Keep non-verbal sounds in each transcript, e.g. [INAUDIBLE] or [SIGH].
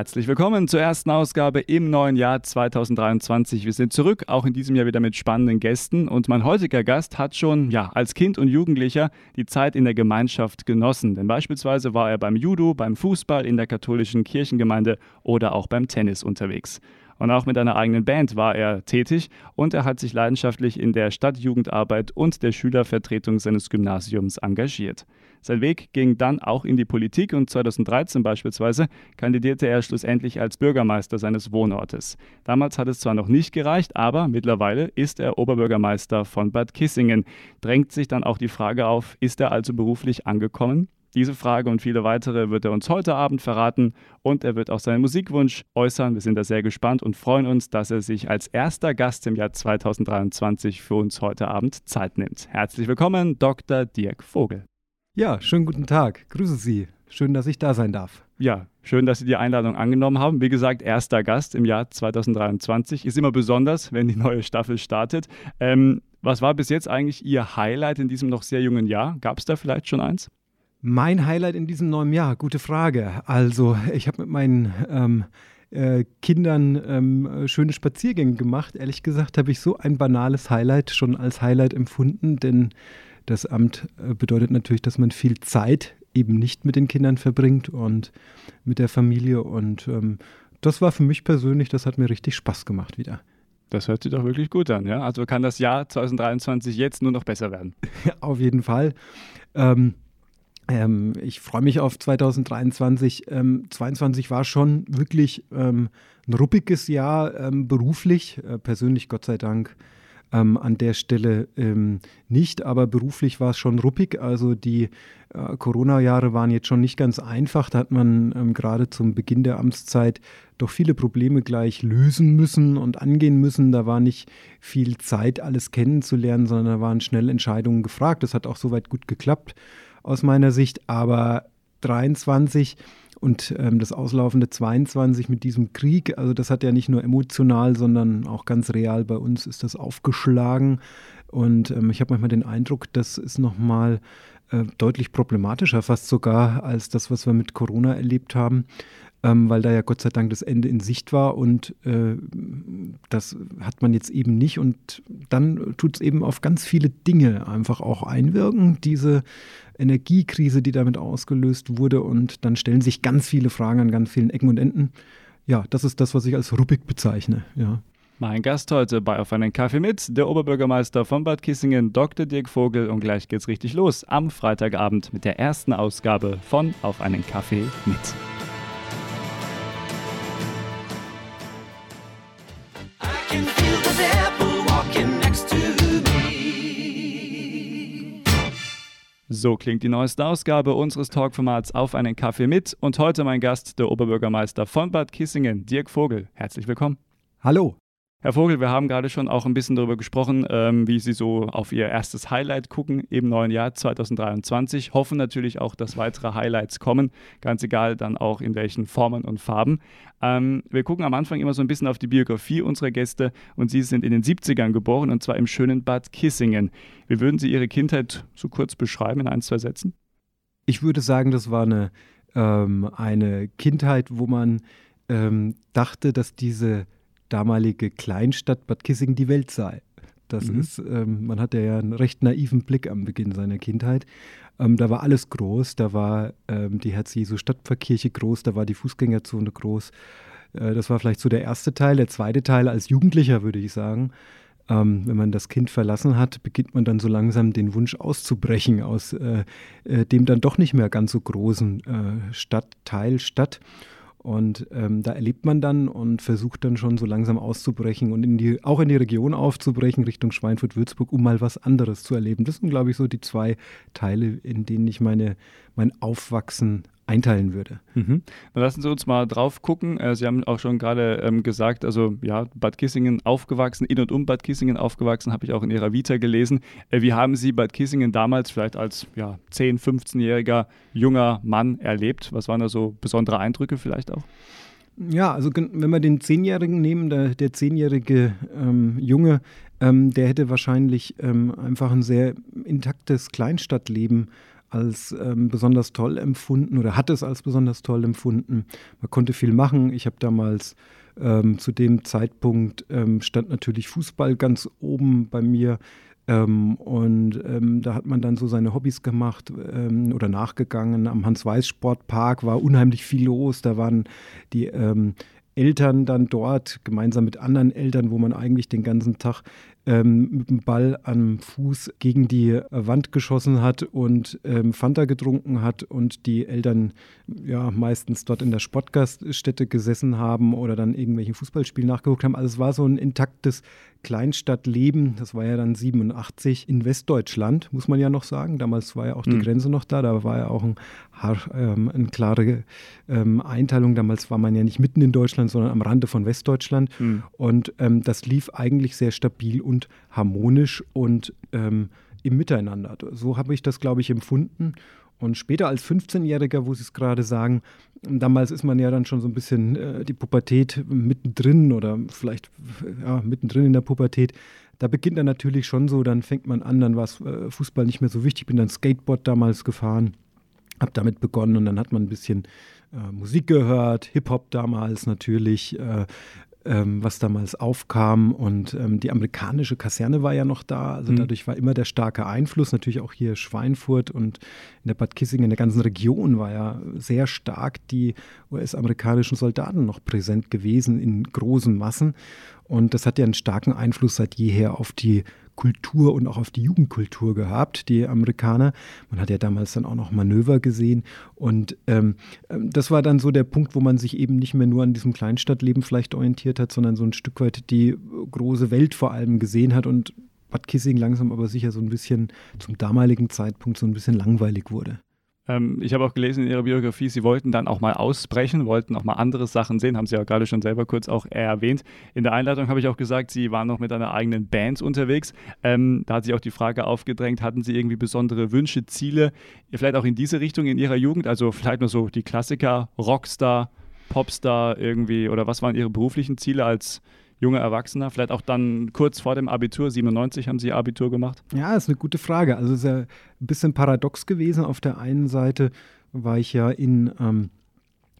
Herzlich willkommen zur ersten Ausgabe im neuen Jahr 2023. Wir sind zurück, auch in diesem Jahr wieder mit spannenden Gästen. Und mein heutiger Gast hat schon ja, als Kind und Jugendlicher die Zeit in der Gemeinschaft genossen. Denn beispielsweise war er beim Judo, beim Fußball, in der katholischen Kirchengemeinde oder auch beim Tennis unterwegs. Und auch mit einer eigenen Band war er tätig und er hat sich leidenschaftlich in der Stadtjugendarbeit und der Schülervertretung seines Gymnasiums engagiert. Sein Weg ging dann auch in die Politik und 2013 beispielsweise kandidierte er schlussendlich als Bürgermeister seines Wohnortes. Damals hat es zwar noch nicht gereicht, aber mittlerweile ist er Oberbürgermeister von Bad Kissingen. Drängt sich dann auch die Frage auf, ist er also beruflich angekommen? Diese Frage und viele weitere wird er uns heute Abend verraten und er wird auch seinen Musikwunsch äußern. Wir sind da sehr gespannt und freuen uns, dass er sich als erster Gast im Jahr 2023 für uns heute Abend Zeit nimmt. Herzlich willkommen, Dr. Dirk Vogel. Ja, schönen guten Tag. Grüße Sie. Schön, dass ich da sein darf. Ja, schön, dass Sie die Einladung angenommen haben. Wie gesagt, erster Gast im Jahr 2023. Ist immer besonders, wenn die neue Staffel startet. Ähm, was war bis jetzt eigentlich Ihr Highlight in diesem noch sehr jungen Jahr? Gab es da vielleicht schon eins? Mein Highlight in diesem neuen Jahr, gute Frage. Also, ich habe mit meinen ähm, äh, Kindern ähm, schöne Spaziergänge gemacht. Ehrlich gesagt habe ich so ein banales Highlight schon als Highlight empfunden, denn das Amt äh, bedeutet natürlich, dass man viel Zeit eben nicht mit den Kindern verbringt und mit der Familie. Und ähm, das war für mich persönlich, das hat mir richtig Spaß gemacht wieder. Das hört sich doch wirklich gut an, ja? Also kann das Jahr 2023 jetzt nur noch besser werden. [LAUGHS] Auf jeden Fall. Ähm, ähm, ich freue mich auf 2023. Ähm, 22 war schon wirklich ähm, ein ruppiges Jahr ähm, beruflich, äh, persönlich Gott sei Dank ähm, an der Stelle ähm, nicht, aber beruflich war es schon ruppig. Also die äh, Corona-Jahre waren jetzt schon nicht ganz einfach. Da hat man gerade zum Beginn der Amtszeit doch viele Probleme gleich lösen müssen und angehen müssen. Da war nicht viel Zeit, alles kennenzulernen, sondern da waren schnell Entscheidungen gefragt. Das hat auch soweit gut geklappt aus meiner Sicht, aber 23 und ähm, das auslaufende 22 mit diesem Krieg, also das hat ja nicht nur emotional, sondern auch ganz real bei uns ist das aufgeschlagen. Und ähm, ich habe manchmal den Eindruck, das ist nochmal äh, deutlich problematischer, fast sogar als das, was wir mit Corona erlebt haben ähm, weil da ja Gott sei Dank das Ende in Sicht war und äh, das hat man jetzt eben nicht und dann tut es eben auf ganz viele Dinge einfach auch einwirken, diese Energiekrise, die damit ausgelöst wurde und dann stellen sich ganz viele Fragen an ganz vielen Ecken und Enden. Ja, das ist das, was ich als ruppig bezeichne, ja. Mein Gast heute bei Auf einen Kaffee mit, der Oberbürgermeister von Bad Kissingen, Dr. Dirk Vogel. Und gleich geht's richtig los am Freitagabend mit der ersten Ausgabe von Auf einen Kaffee mit. So klingt die neueste Ausgabe unseres Talkformats Auf einen Kaffee mit und heute mein Gast, der Oberbürgermeister von Bad Kissingen, Dirk Vogel. Herzlich willkommen. Hallo. Herr Vogel, wir haben gerade schon auch ein bisschen darüber gesprochen, ähm, wie Sie so auf Ihr erstes Highlight gucken im neuen Jahr 2023. Hoffen natürlich auch, dass weitere Highlights kommen, ganz egal dann auch in welchen Formen und Farben. Ähm, wir gucken am Anfang immer so ein bisschen auf die Biografie unserer Gäste und Sie sind in den 70ern geboren und zwar im schönen Bad Kissingen. Wie würden Sie Ihre Kindheit so kurz beschreiben in ein, zwei Sätzen? Ich würde sagen, das war eine, ähm, eine Kindheit, wo man ähm, dachte, dass diese damalige Kleinstadt Bad Kissingen die Welt sei. Das mhm. ist, ähm, man hatte ja einen recht naiven Blick am Beginn seiner Kindheit. Ähm, da war alles groß, da war ähm, die Herz-Jesu-Stadtpfarrkirche groß, da war die Fußgängerzone groß. Äh, das war vielleicht so der erste Teil. Der zweite Teil als Jugendlicher, würde ich sagen. Ähm, wenn man das Kind verlassen hat, beginnt man dann so langsam den Wunsch auszubrechen aus äh, äh, dem dann doch nicht mehr ganz so großen äh, Stadtteil, Stadt. Und ähm, da erlebt man dann und versucht dann schon so langsam auszubrechen und in die, auch in die Region aufzubrechen, Richtung Schweinfurt-Würzburg, um mal was anderes zu erleben. Das sind, glaube ich, so die zwei Teile, in denen ich meine, mein Aufwachsen einteilen würde. Mhm. Lassen Sie uns mal drauf gucken. Äh, Sie haben auch schon gerade ähm, gesagt, also ja, Bad Kissingen aufgewachsen, in und um Bad Kissingen aufgewachsen, habe ich auch in Ihrer Vita gelesen. Äh, wie haben Sie Bad Kissingen damals vielleicht als ja, 10-, 15-jähriger junger Mann erlebt? Was waren da so besondere Eindrücke vielleicht auch? Ja, also wenn wir den Zehnjährigen nehmen, der, der zehnjährige ähm, Junge, ähm, der hätte wahrscheinlich ähm, einfach ein sehr intaktes Kleinstadtleben als ähm, besonders toll empfunden oder hat es als besonders toll empfunden. Man konnte viel machen. Ich habe damals ähm, zu dem Zeitpunkt ähm, stand natürlich Fußball ganz oben bei mir. Ähm, und ähm, da hat man dann so seine Hobbys gemacht ähm, oder nachgegangen. Am Hans-Weiß-Sportpark war unheimlich viel los. Da waren die Eltern dann dort, gemeinsam mit anderen Eltern, wo man eigentlich den ganzen Tag ähm, mit dem Ball am Fuß gegen die Wand geschossen hat und ähm, Fanta getrunken hat und die Eltern ja meistens dort in der Sportgaststätte gesessen haben oder dann irgendwelche Fußballspiele nachgeguckt haben. Also es war so ein intaktes Kleinstadtleben. Das war ja dann 87 in Westdeutschland, muss man ja noch sagen. Damals war ja auch die mhm. Grenze noch da. Da war ja auch ein, ähm, eine klare ähm, Einteilung. Damals war man ja nicht mitten in Deutschland, sondern am Rande von Westdeutschland. Mhm. Und ähm, das lief eigentlich sehr stabil und harmonisch und ähm, im Miteinander. So habe ich das, glaube ich, empfunden. Und später als 15-Jähriger, wo Sie es gerade sagen, damals ist man ja dann schon so ein bisschen äh, die Pubertät mittendrin oder vielleicht ja, mittendrin in der Pubertät. Da beginnt dann natürlich schon so, dann fängt man an, dann war äh, Fußball nicht mehr so wichtig. Ich bin dann Skateboard damals gefahren, habe damit begonnen und dann hat man ein bisschen äh, Musik gehört, Hip-Hop damals natürlich, äh, ähm, was damals aufkam. Und ähm, die amerikanische Kaserne war ja noch da. Also mhm. dadurch war immer der starke Einfluss. Natürlich auch hier Schweinfurt und in der Bad Kissing, in der ganzen Region war ja sehr stark die US-amerikanischen Soldaten noch präsent gewesen in großen Massen. Und das hat ja einen starken Einfluss seit jeher auf die Kultur und auch auf die Jugendkultur gehabt, die Amerikaner. Man hat ja damals dann auch noch Manöver gesehen. Und ähm, ähm, das war dann so der Punkt, wo man sich eben nicht mehr nur an diesem Kleinstadtleben vielleicht orientiert hat, sondern so ein Stück weit die große Welt vor allem gesehen hat und Bad Kissing langsam aber sicher so ein bisschen zum damaligen Zeitpunkt so ein bisschen langweilig wurde. Ähm, ich habe auch gelesen in Ihrer Biografie, Sie wollten dann auch mal ausbrechen, wollten auch mal andere Sachen sehen, haben Sie ja gerade schon selber kurz auch erwähnt. In der Einleitung habe ich auch gesagt, Sie waren noch mit einer eigenen Band unterwegs. Ähm, da hat sich auch die Frage aufgedrängt, hatten Sie irgendwie besondere Wünsche, Ziele, vielleicht auch in diese Richtung in Ihrer Jugend? Also vielleicht nur so die Klassiker, Rockstar, Popstar irgendwie oder was waren Ihre beruflichen Ziele als junger Erwachsener? Vielleicht auch dann kurz vor dem Abitur, 97 haben Sie Abitur gemacht? Ja, ist eine gute Frage. Also es ist ja ein bisschen paradox gewesen. Auf der einen Seite war ich ja in ähm,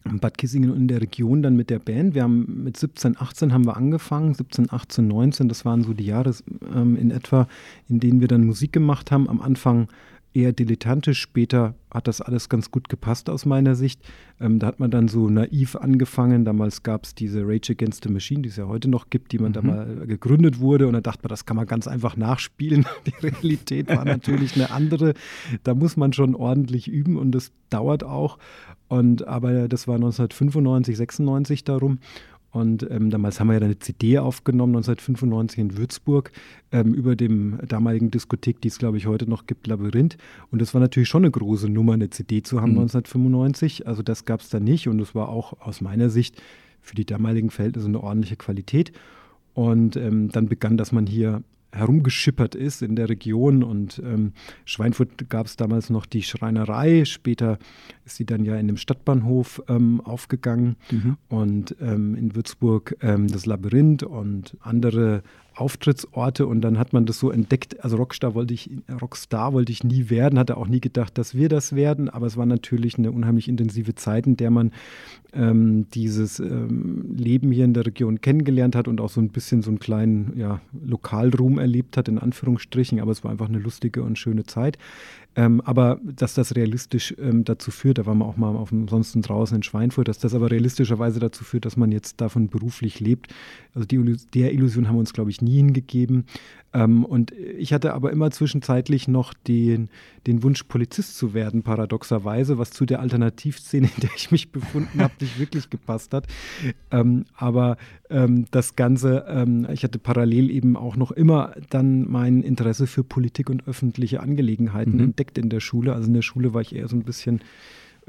Bad Kissingen und in der Region dann mit der Band. Wir haben mit 17, 18 haben wir angefangen, 17, 18, 19, das waren so die Jahre ähm, in etwa, in denen wir dann Musik gemacht haben. Am Anfang eher dilettantisch. Später hat das alles ganz gut gepasst aus meiner Sicht. Ähm, da hat man dann so naiv angefangen. Damals gab es diese Rage Against the Machine, die es ja heute noch gibt, die man mhm. da mal gegründet wurde. Und da dachte man, das kann man ganz einfach nachspielen. [LAUGHS] Die Realität war natürlich eine andere. Da muss man schon ordentlich üben und das dauert auch. Und aber das war 1995, 96 darum. Und ähm, damals haben wir ja eine CD aufgenommen, 1995 in Würzburg, ähm, über dem damaligen Diskothek, die es, glaube ich, heute noch gibt, Labyrinth. Und das war natürlich schon eine große Nummer, eine CD zu haben, mhm. 1995. Also das gab es da nicht. Und es war auch aus meiner Sicht für die damaligen Verhältnisse eine ordentliche Qualität. Und ähm, dann begann, dass man hier herumgeschippert ist in der Region. Und ähm, Schweinfurt gab es damals noch die Schreinerei. Später ist sie dann ja in dem Stadtbahnhof ähm, aufgegangen. Mhm. Und ähm, in Würzburg ähm, das Labyrinth und andere Auftrittsorte und dann hat man das so entdeckt. Also Rockstar wollte ich, Rockstar wollte ich nie werden, hatte auch nie gedacht, dass wir das werden, aber es war natürlich eine unheimlich intensive Zeit, in der man ähm, dieses ähm, Leben hier in der Region kennengelernt hat und auch so ein bisschen so einen kleinen ja, Lokalruhm erlebt hat, in Anführungsstrichen, aber es war einfach eine lustige und schöne Zeit. Ähm, aber dass das realistisch ähm, dazu führt, da waren wir auch mal auf ansonsten draußen in Schweinfurt, dass das aber realistischerweise dazu führt, dass man jetzt davon beruflich lebt. Also die, der Illusion haben wir uns, glaube ich, nie hingegeben. Ähm, und ich hatte aber immer zwischenzeitlich noch den, den Wunsch, Polizist zu werden, paradoxerweise, was zu der Alternativszene, [LAUGHS] in der ich mich befunden habe, nicht wirklich gepasst hat. Ähm, aber ähm, das Ganze, ähm, ich hatte parallel eben auch noch immer dann mein Interesse für Politik und öffentliche Angelegenheiten mhm. entdeckt in der Schule. Also in der Schule war ich eher so ein bisschen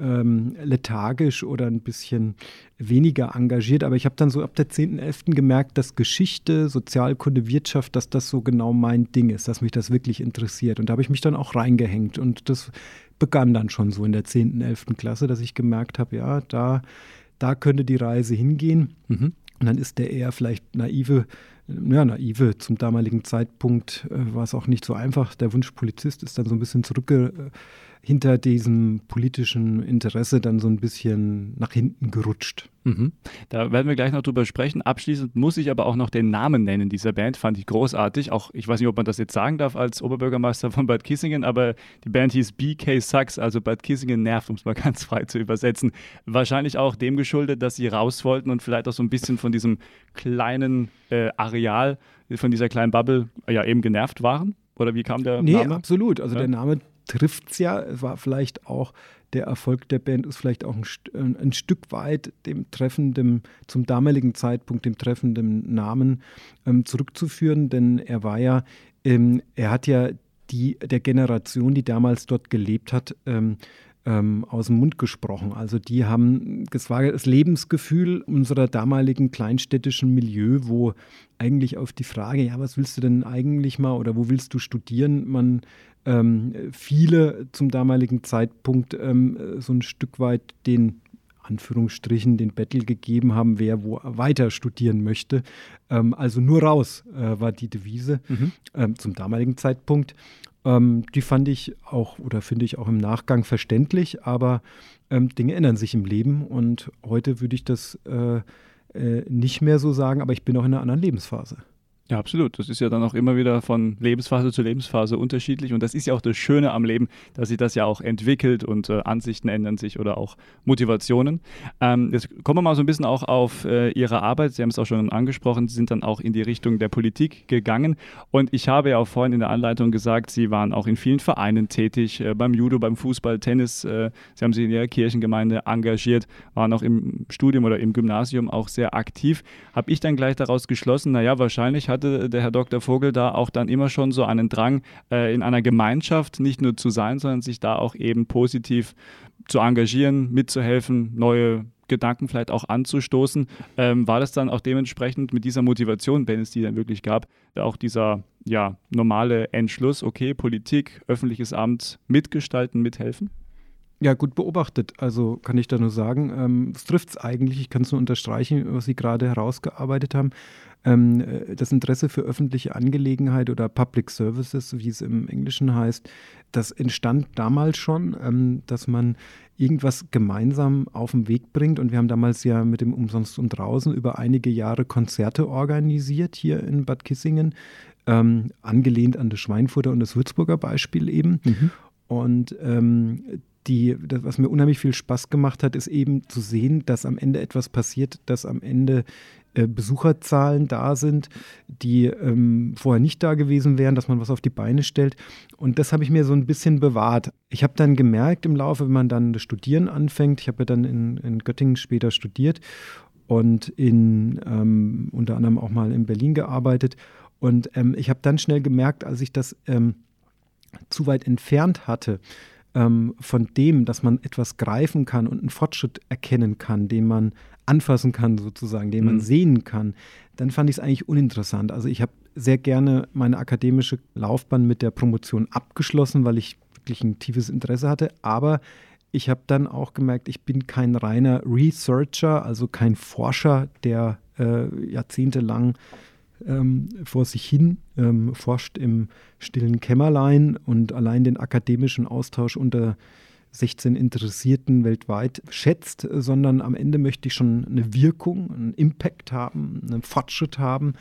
ähm, lethargisch oder ein bisschen weniger engagiert. Aber ich habe dann so ab der 10.11. gemerkt, dass Geschichte, Sozialkunde, Wirtschaft, dass das so genau mein Ding ist, dass mich das wirklich interessiert. Und da habe ich mich dann auch reingehängt. Und das begann dann schon so in der 10., 11. Klasse, dass ich gemerkt habe, ja, da da könnte die Reise hingehen. Mhm. Und dann ist der eher vielleicht naive, ja, naive zum damaligen Zeitpunkt äh, war es auch nicht so einfach. Der Wunsch Polizist ist dann so ein bisschen zurückge hinter diesem politischen Interesse dann so ein bisschen nach hinten gerutscht. Mhm. Da werden wir gleich noch drüber sprechen. Abschließend muss ich aber auch noch den Namen nennen dieser Band. Fand ich großartig. Auch ich weiß nicht, ob man das jetzt sagen darf als Oberbürgermeister von Bad Kissingen, aber die Band hieß BK Sucks, also Bad Kissingen nervt, um es mal [LAUGHS] ganz frei zu übersetzen. Wahrscheinlich auch dem geschuldet, dass sie raus wollten und vielleicht auch so ein bisschen von diesem kleinen äh, Areal, von dieser kleinen Bubble ja eben genervt waren. Oder wie kam der nee, Name? Nee, absolut. Also ja. der Name trifft es ja. Es war vielleicht auch der Erfolg der Band ist vielleicht auch ein, ein, Stück weit dem treffenden, zum damaligen Zeitpunkt dem treffenden Namen ähm, zurückzuführen, denn er war ja, ähm, er hat ja die der Generation, die damals dort gelebt hat, ähm, ähm, aus dem Mund gesprochen. Also die haben, das war das Lebensgefühl unserer damaligen kleinstädtischen Milieu, wo eigentlich auf die Frage, ja, was willst du denn eigentlich mal oder wo willst du studieren, man ähm, viele zum damaligen Zeitpunkt ähm, so ein Stück weit den Anführungsstrichen den Battle gegeben haben, wer wo weiter studieren möchte. Ähm, also nur raus äh, war die Devise mhm. ähm, zum damaligen Zeitpunkt. Ähm, die fand ich auch oder finde ich auch im Nachgang verständlich, aber ähm, Dinge ändern sich im Leben und heute würde ich das äh, äh, nicht mehr so sagen, aber ich bin auch in einer anderen Lebensphase. Ja, absolut. Das ist ja dann auch immer wieder von Lebensphase zu Lebensphase unterschiedlich. Und das ist ja auch das Schöne am Leben, dass sich das ja auch entwickelt und äh, Ansichten ändern sich oder auch Motivationen. Ähm, jetzt kommen wir mal so ein bisschen auch auf äh, Ihre Arbeit. Sie haben es auch schon angesprochen, Sie sind dann auch in die Richtung der Politik gegangen. Und ich habe ja auch vorhin in der Anleitung gesagt, Sie waren auch in vielen Vereinen tätig, äh, beim Judo, beim Fußball, Tennis. Äh, Sie haben sich in Ihrer Kirchengemeinde engagiert, waren auch im Studium oder im Gymnasium auch sehr aktiv. Habe ich dann gleich daraus geschlossen, naja, wahrscheinlich hat hatte der Herr Dr. Vogel da auch dann immer schon so einen Drang, äh, in einer Gemeinschaft nicht nur zu sein, sondern sich da auch eben positiv zu engagieren, mitzuhelfen, neue Gedanken vielleicht auch anzustoßen. Ähm, war das dann auch dementsprechend mit dieser Motivation, wenn es die dann wirklich gab, auch dieser ja, normale Entschluss, okay, Politik, öffentliches Amt mitgestalten, mithelfen? Ja, gut beobachtet. Also kann ich da nur sagen, ähm, es trifft es eigentlich. Ich kann es nur unterstreichen, was Sie gerade herausgearbeitet haben. Ähm, äh, das Interesse für öffentliche Angelegenheit oder Public Services, wie es im Englischen heißt, das entstand damals schon, ähm, dass man irgendwas gemeinsam auf den Weg bringt. Und wir haben damals ja mit dem Umsonst und Draußen über einige Jahre Konzerte organisiert hier in Bad Kissingen, ähm, angelehnt an das Schweinfurter und das Würzburger Beispiel eben. Mhm. Und ähm, die, das, was mir unheimlich viel Spaß gemacht hat, ist eben zu sehen, dass am Ende etwas passiert, dass am Ende äh, Besucherzahlen da sind, die ähm, vorher nicht da gewesen wären, dass man was auf die Beine stellt. Und das habe ich mir so ein bisschen bewahrt. Ich habe dann gemerkt im Laufe, wenn man dann das Studieren anfängt, ich habe ja dann in, in Göttingen später studiert und in ähm, unter anderem auch mal in Berlin gearbeitet. Und ähm, ich habe dann schnell gemerkt, als ich das ähm, zu weit entfernt hatte, ähm, von dem, dass man etwas greifen kann und einen Fortschritt erkennen kann, den man anfassen kann, sozusagen, den man mhm. sehen kann, dann fand ich es eigentlich uninteressant. Also ich habe sehr gerne meine akademische Laufbahn mit der Promotion abgeschlossen, weil ich wirklich ein tiefes Interesse hatte. Aber ich habe dann auch gemerkt, ich bin kein reiner Researcher, also kein Forscher, der äh, jahrzehntelang ähm, vor sich hin ähm, forscht im stillen Kämmerlein und allein den akademischen Austausch unter 16 Interessierten weltweit schätzt, sondern am Ende möchte ich schon eine Wirkung, einen Impact haben, einen Fortschritt haben.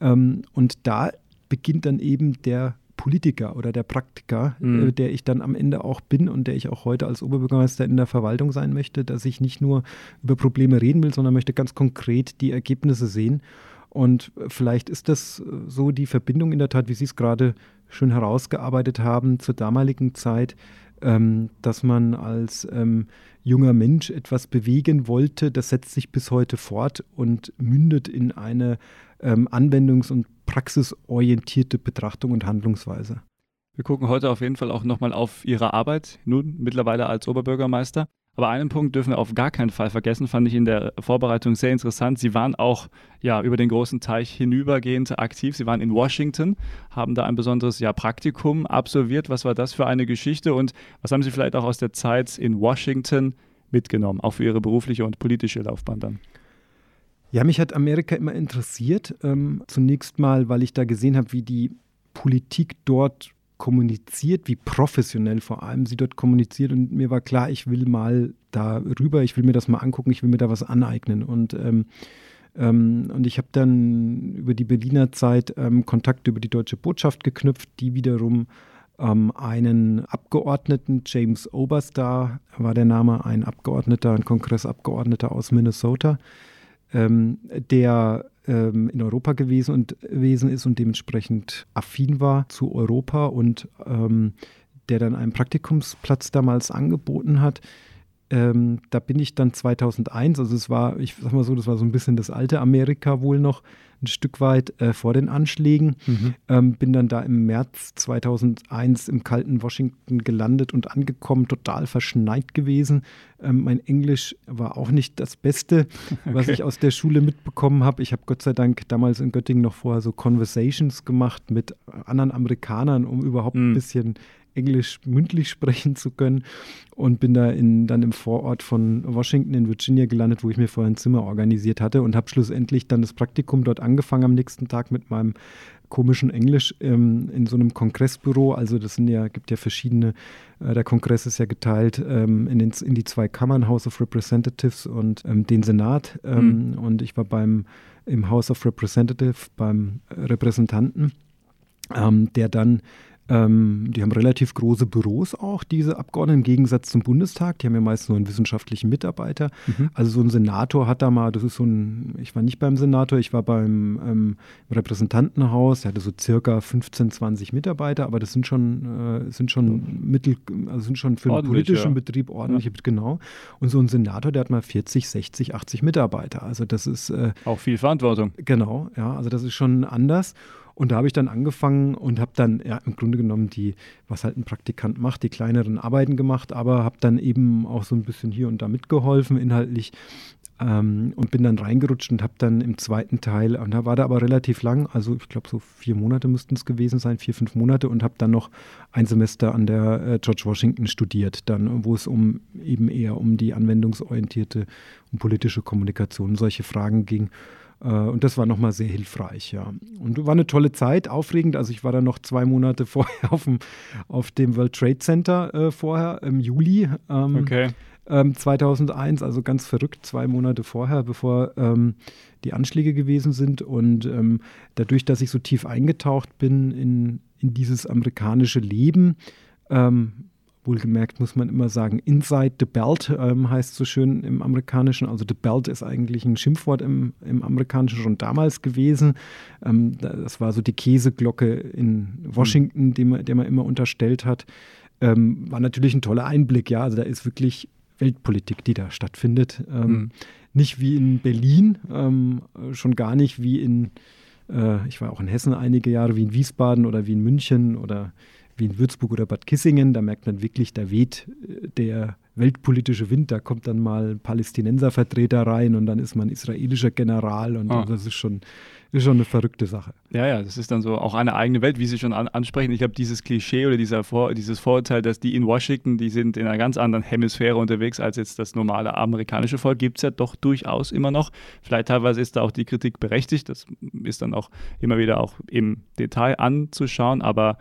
Ähm, und da beginnt dann eben der Politiker oder der Praktiker, mhm. äh, der ich dann am Ende auch bin und der ich auch heute als Oberbürgermeister in der Verwaltung sein möchte, dass ich nicht nur über Probleme reden will, sondern möchte ganz konkret die Ergebnisse sehen. Und vielleicht ist das so die Verbindung in der Tat, wie Sie es gerade schön herausgearbeitet haben, zur damaligen Zeit, ähm, dass man als ähm, junger Mensch etwas bewegen wollte. Das setzt sich bis heute fort und mündet in eine ähm, anwendungs- und praxisorientierte Betrachtung und Handlungsweise. Wir gucken heute auf jeden Fall auch nochmal auf Ihre Arbeit, nun mittlerweile als Oberbürgermeister. Aber einen Punkt dürfen wir auf gar keinen Fall vergessen, fand ich in der Vorbereitung sehr interessant. Sie waren auch ja, über den großen Teich hinübergehend aktiv. Sie waren in Washington, haben da ein besonderes ja, Praktikum absolviert. Was war das für eine Geschichte und was haben Sie vielleicht auch aus der Zeit in Washington mitgenommen, auch für Ihre berufliche und politische Laufbahn dann? Ja, mich hat Amerika immer interessiert. Ähm, zunächst mal, weil ich da gesehen habe, wie die Politik dort kommuniziert, wie professionell vor allem sie dort kommuniziert. Und mir war klar, ich will mal da rüber, ich will mir das mal angucken, ich will mir da was aneignen. Und, ähm, ähm, und ich habe dann über die Berliner Zeit ähm, Kontakt über die deutsche Botschaft geknüpft, die wiederum ähm, einen Abgeordneten, James Oberstar war der Name, ein Abgeordneter, ein Kongressabgeordneter aus Minnesota, ähm, der ähm, in Europa gewesen, und, gewesen ist und dementsprechend affin war zu Europa und ähm, der dann einen Praktikumsplatz damals angeboten hat. Ähm, da bin ich dann 2001, also es war, ich sag mal so, das war so ein bisschen das alte Amerika wohl noch, ein Stück weit äh, vor den Anschlägen. Mhm. Ähm, bin dann da im März 2001 im kalten Washington gelandet und angekommen, total verschneit gewesen. Ähm, mein Englisch war auch nicht das Beste, [LAUGHS] okay. was ich aus der Schule mitbekommen habe. Ich habe Gott sei Dank damals in Göttingen noch vorher so Conversations gemacht mit anderen Amerikanern, um überhaupt mhm. ein bisschen Englisch mündlich sprechen zu können und bin da in, dann im Vorort von Washington in Virginia gelandet, wo ich mir vorher ein Zimmer organisiert hatte und habe schlussendlich dann das Praktikum dort angefangen am nächsten Tag mit meinem komischen Englisch ähm, in so einem Kongressbüro. Also das sind ja, gibt ja verschiedene, äh, der Kongress ist ja geteilt ähm, in, den, in die zwei Kammern, House of Representatives und ähm, den Senat. Mhm. Und ich war beim im House of Representatives beim Repräsentanten, ähm, der dann ähm, die haben relativ große Büros auch, diese Abgeordneten, im Gegensatz zum Bundestag. Die haben ja meist nur einen wissenschaftlichen Mitarbeiter. Mhm. Also so ein Senator hat da mal, das ist so ein, ich war nicht beim Senator, ich war beim ähm, Repräsentantenhaus, der hatte so circa 15, 20 Mitarbeiter, aber das sind schon, äh, sind schon Mittel, also sind schon für einen politischen ja. Betrieb ordentliche, ja. genau. Und so ein Senator, der hat mal 40, 60, 80 Mitarbeiter. Also das ist äh, auch viel Verantwortung. Genau, ja, also das ist schon anders. Und da habe ich dann angefangen und habe dann ja, im Grunde genommen die, was halt ein Praktikant macht, die kleineren Arbeiten gemacht, aber habe dann eben auch so ein bisschen hier und da mitgeholfen inhaltlich ähm, und bin dann reingerutscht und habe dann im zweiten Teil, und da war da aber relativ lang, also ich glaube so vier Monate müssten es gewesen sein, vier, fünf Monate und habe dann noch ein Semester an der äh, George Washington studiert, dann, wo es um eben eher um die anwendungsorientierte und politische Kommunikation, solche Fragen ging. Äh, und das war nochmal sehr hilfreich, ja. Und war eine tolle Zeit, aufregend. Also ich war dann noch zwei Monate [LAUGHS] vorher auf dem, auf dem World Trade Center äh, vorher, im Juli. Ähm, okay. Ähm, 2001, also ganz verrückt, zwei Monate vorher, bevor ähm, die Anschläge gewesen sind. Und ähm, dadurch, dass ich so tief eingetaucht bin in, in dieses amerikanische Leben, ähm, Wohlgemerkt muss man immer sagen, Inside the Belt ähm, heißt so schön im Amerikanischen. Also the Belt ist eigentlich ein Schimpfwort im, im Amerikanischen schon damals gewesen. Ähm, das war so die Käseglocke in Washington, mhm. dem, der man immer unterstellt hat. Ähm, war natürlich ein toller Einblick, ja. Also da ist wirklich Weltpolitik, die da stattfindet. Mhm. Nicht wie in Berlin, ähm, schon gar nicht wie in, äh, ich war auch in Hessen einige Jahre, wie in Wiesbaden oder wie in München oder wie in Würzburg oder Bad Kissingen, da merkt man wirklich, da weht äh, der weltpolitische Wind, da kommt dann mal ein Palästinenservertreter rein und dann ist man israelischer General und ah. das ist schon, ist schon eine verrückte Sache. Ja, ja, das ist dann so auch eine eigene Welt, wie Sie schon an, ansprechen. Ich glaube, dieses Klischee oder dieser Vor, dieses Vorurteil, dass die in Washington, die sind in einer ganz anderen Hemisphäre unterwegs als jetzt das normale amerikanische Volk, gibt es ja doch durchaus immer noch. Vielleicht teilweise ist da auch die Kritik berechtigt, das ist dann auch immer wieder auch im Detail anzuschauen, aber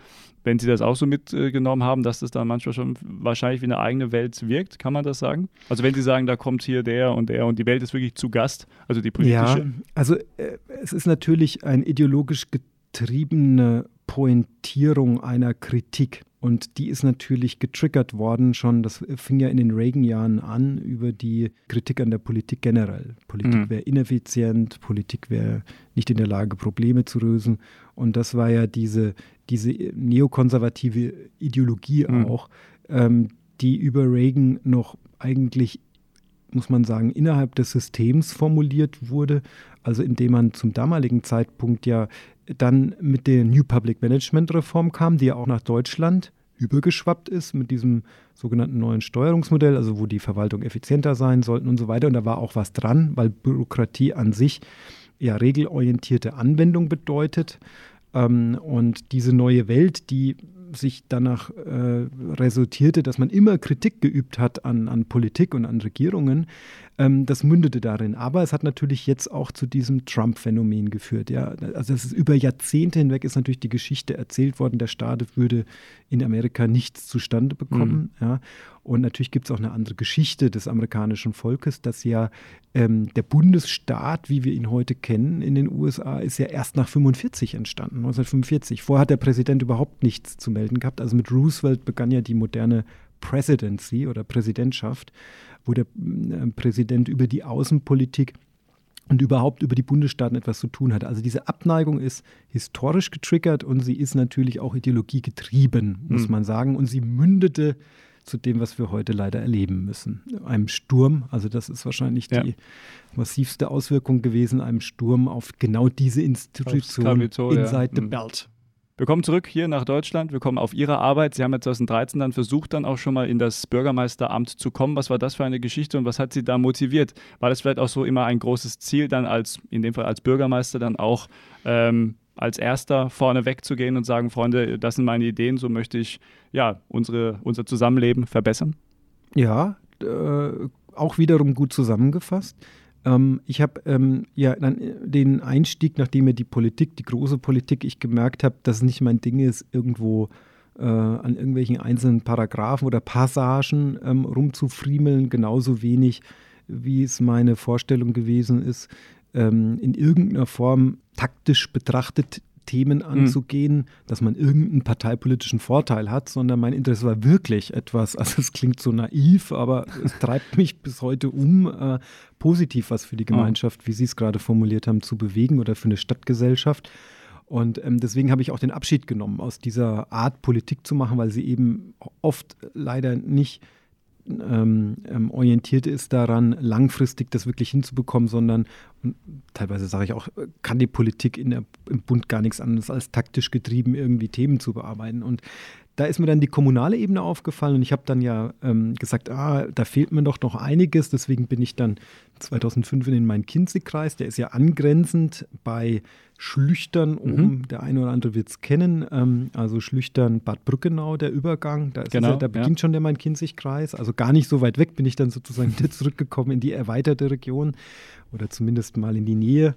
wenn Sie das auch so mitgenommen haben, dass das dann manchmal schon wahrscheinlich wie eine eigene Welt wirkt, kann man das sagen? Also wenn Sie sagen, da kommt hier der und der und die Welt ist wirklich zu Gast, also die politische. Ja, also äh, es ist natürlich eine ideologisch getriebene Pointierung einer Kritik. Und die ist natürlich getriggert worden schon, das fing ja in den Reagan-Jahren an, über die Kritik an der Politik generell. Politik mhm. wäre ineffizient, Politik wäre nicht in der Lage, Probleme zu lösen. Und das war ja diese, diese neokonservative Ideologie mhm. auch, ähm, die über Reagan noch eigentlich, muss man sagen, innerhalb des Systems formuliert wurde. Also indem man zum damaligen Zeitpunkt ja dann mit der New Public Management Reform kam, die ja auch nach Deutschland übergeschwappt ist mit diesem sogenannten neuen Steuerungsmodell, also wo die Verwaltung effizienter sein sollten und so weiter. Und da war auch was dran, weil Bürokratie an sich ja regelorientierte Anwendung bedeutet. Ähm, und diese neue Welt, die sich danach äh, resultierte, dass man immer Kritik geübt hat an, an Politik und an Regierungen, ähm, das mündete darin. Aber es hat natürlich jetzt auch zu diesem Trump-Phänomen geführt. Ja? Also es ist über Jahrzehnte hinweg ist natürlich die Geschichte erzählt worden, der Staat würde in Amerika nichts zustande bekommen. Mhm. Ja? Und natürlich gibt es auch eine andere Geschichte des amerikanischen Volkes, dass ja ähm, der Bundesstaat, wie wir ihn heute kennen in den USA, ist ja erst nach 45 entstanden, 1945. Vorher hat der Präsident überhaupt nichts zu melden gehabt. Also mit Roosevelt begann ja die moderne Presidency oder Präsidentschaft, wo der äh, Präsident über die Außenpolitik und überhaupt über die Bundesstaaten etwas zu tun hat. Also diese Abneigung ist historisch getriggert und sie ist natürlich auch ideologiegetrieben, muss mhm. man sagen. Und sie mündete zu dem, was wir heute leider erleben müssen. Einem Sturm, also das ist wahrscheinlich ja. die massivste Auswirkung gewesen, einem Sturm auf genau diese Institution inside the mhm. belt. Wir kommen zurück hier nach Deutschland. Wir kommen auf Ihre Arbeit. Sie haben ja 2013 dann versucht, dann auch schon mal in das Bürgermeisteramt zu kommen. Was war das für eine Geschichte und was hat Sie da motiviert? War das vielleicht auch so immer ein großes Ziel, dann als, in dem Fall als Bürgermeister, dann auch ähm, als Erster vorne wegzugehen und sagen, Freunde, das sind meine Ideen, so möchte ich ja unsere, unser Zusammenleben verbessern? Ja, äh, auch wiederum gut zusammengefasst. Ähm, ich habe ähm, ja dann äh, den Einstieg, nachdem mir die Politik, die große Politik, ich gemerkt habe, dass es nicht mein Ding ist, irgendwo äh, an irgendwelchen einzelnen Paragraphen oder Passagen ähm, rumzufriemeln, genauso wenig wie es meine Vorstellung gewesen ist, ähm, in irgendeiner Form taktisch betrachtet Themen hm. anzugehen, mhm. dass man irgendeinen parteipolitischen Vorteil hat, sondern mein Interesse war wirklich etwas, [LAUGHS] also es klingt so naiv, aber es treibt mich bis heute um, äh, positiv was für die Gemeinschaft, wie Sie es gerade formuliert haben, zu bewegen oder für eine Stadtgesellschaft. Und ähm, deswegen habe ich auch den Abschied genommen, aus dieser Art Politik zu machen, weil sie eben oft leider nicht ähm, ähm, orientiert ist daran, langfristig das wirklich hinzubekommen, sondern teilweise sage ich auch, kann die Politik in der, im Bund gar nichts anderes als taktisch getrieben irgendwie Themen zu bearbeiten. Und da ist mir dann die kommunale Ebene aufgefallen und ich habe dann ja ähm, gesagt, ah, da fehlt mir doch noch einiges. Deswegen bin ich dann 2005 in den Main-Kinzig-Kreis. Der ist ja angrenzend bei Schlüchtern oben. Mhm. Der eine oder andere wird es kennen. Ähm, also Schlüchtern, Bad Brückenau, der Übergang. Da, genau, ja, da beginnt ja. schon der Main-Kinzig-Kreis. Also gar nicht so weit weg bin ich dann sozusagen [LAUGHS] zurückgekommen in die erweiterte Region oder zumindest mal in die Nähe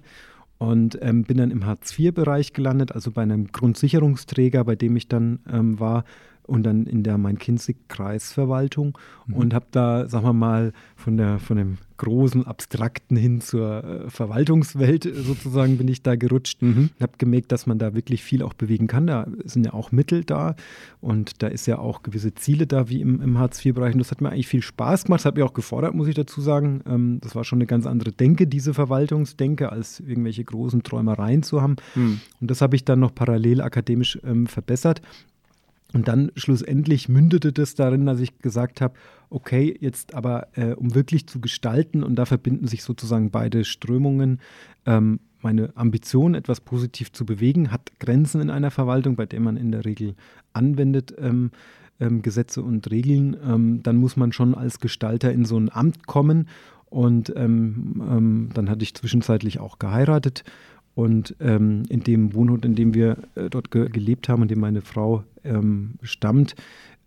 und ähm, bin dann im Hartz-IV-Bereich gelandet, also bei einem Grundsicherungsträger, bei dem ich dann ähm, war und dann in der Main-Kinzig-Kreisverwaltung mhm. und habe da, sagen wir mal, von, der, von dem großen Abstrakten hin zur äh, Verwaltungswelt äh, sozusagen bin ich da gerutscht. Mhm. Habe gemerkt, dass man da wirklich viel auch bewegen kann. Da sind ja auch Mittel da und da ist ja auch gewisse Ziele da, wie im, im Hartz-IV-Bereich. Und das hat mir eigentlich viel Spaß gemacht. Das hat mich auch gefordert, muss ich dazu sagen. Ähm, das war schon eine ganz andere Denke, diese Verwaltungsdenke, als irgendwelche großen Träumereien zu haben. Mhm. Und das habe ich dann noch parallel akademisch ähm, verbessert. Und dann schlussendlich mündete das darin, dass ich gesagt habe, okay, jetzt aber, äh, um wirklich zu gestalten, und da verbinden sich sozusagen beide Strömungen, ähm, meine Ambition, etwas positiv zu bewegen, hat Grenzen in einer Verwaltung, bei der man in der Regel anwendet. Ähm, ähm, Gesetze und Regeln, ähm, dann muss man schon als Gestalter in so ein Amt kommen. Und ähm, dann hatte ich zwischenzeitlich auch geheiratet und ähm, in dem Wohnort, in dem wir äh, dort ge gelebt haben, in dem meine Frau ähm, stammt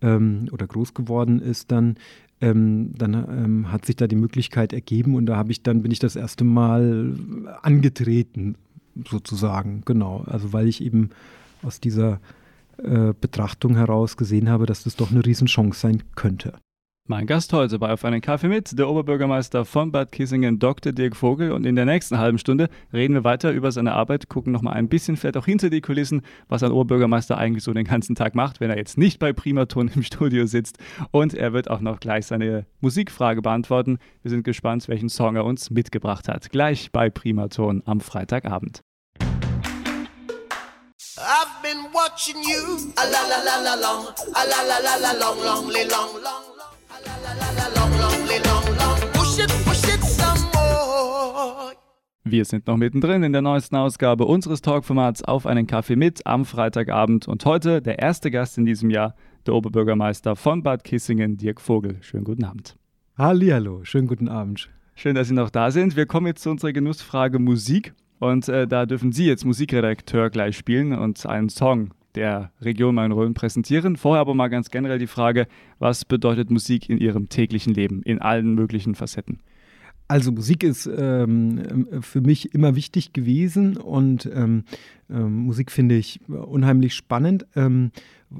ähm, oder groß geworden ist, dann, ähm, dann ähm, hat sich da die Möglichkeit ergeben und da habe ich dann bin ich das erste Mal angetreten, sozusagen, genau. Also weil ich eben aus dieser äh, Betrachtung heraus gesehen habe, dass das doch eine Riesenchance sein könnte. Mein Gast heute bei Auf einen Kaffee mit, der Oberbürgermeister von Bad Kissingen, Dr. Dirk Vogel. Und in der nächsten halben Stunde reden wir weiter über seine Arbeit, gucken nochmal ein bisschen vielleicht auch hinter die Kulissen, was ein Oberbürgermeister eigentlich so den ganzen Tag macht, wenn er jetzt nicht bei Primaton im [LAUGHS] Studio sitzt. Und er wird auch noch gleich seine Musikfrage beantworten. Wir sind gespannt, welchen Song er uns mitgebracht hat. Gleich bei Primaton am Freitagabend. I've been watching you, a la la la la long, a la la la la long, long, long, long. Wir sind noch mittendrin in der neuesten Ausgabe unseres Talkformats Auf einen Kaffee mit am Freitagabend und heute der erste Gast in diesem Jahr, der Oberbürgermeister von Bad Kissingen, Dirk Vogel. Schönen guten Abend. Hallihallo, schönen guten Abend. Schön, dass Sie noch da sind. Wir kommen jetzt zu unserer Genussfrage Musik und äh, da dürfen Sie jetzt Musikredakteur gleich spielen und einen Song der Region Main-Rhön präsentieren. Vorher aber mal ganz generell die Frage, was bedeutet Musik in Ihrem täglichen Leben, in allen möglichen Facetten? Also Musik ist ähm, für mich immer wichtig gewesen und ähm, ähm, Musik finde ich unheimlich spannend, ähm,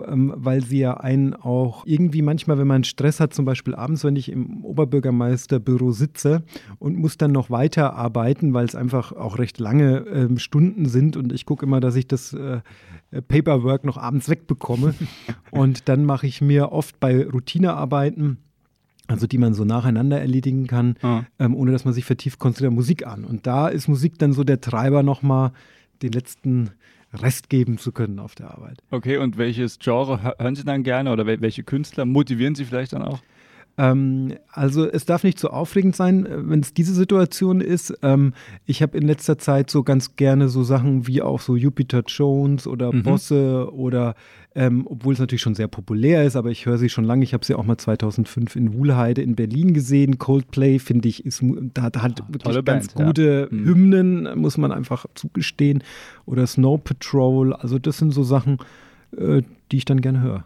ähm, weil sie ja einen auch irgendwie manchmal, wenn man Stress hat, zum Beispiel abends, wenn ich im Oberbürgermeisterbüro sitze und muss dann noch weiterarbeiten, weil es einfach auch recht lange ähm, Stunden sind und ich gucke immer, dass ich das äh, Paperwork noch abends wegbekomme. [LAUGHS] Und dann mache ich mir oft bei Routinearbeiten also die man so nacheinander erledigen kann, ah. ähm, ohne dass man sich vertieft konzentriert Musik an. Und da ist Musik dann so der Treiber, nochmal den letzten Rest geben zu können auf der Arbeit. Okay, und welches Genre hören Sie dann gerne oder welche Künstler motivieren Sie vielleicht dann auch? Ähm, also es darf nicht so aufregend sein, äh, wenn es diese Situation ist. Ähm, ich habe in letzter Zeit so ganz gerne so Sachen wie auch so Jupiter Jones oder mhm. Bosse oder ähm, obwohl es natürlich schon sehr populär ist, aber ich höre sie schon lange. Ich habe sie auch mal 2005 in Wuhlheide in Berlin gesehen. Coldplay, finde ich, ist, da hat, hat ja, wirklich ganz Band, gute ja. Mhm. Hymnen, muss man einfach zugestehen. Oder Snow Patrol, also das sind so Sachen, äh, die ich dann gerne höre.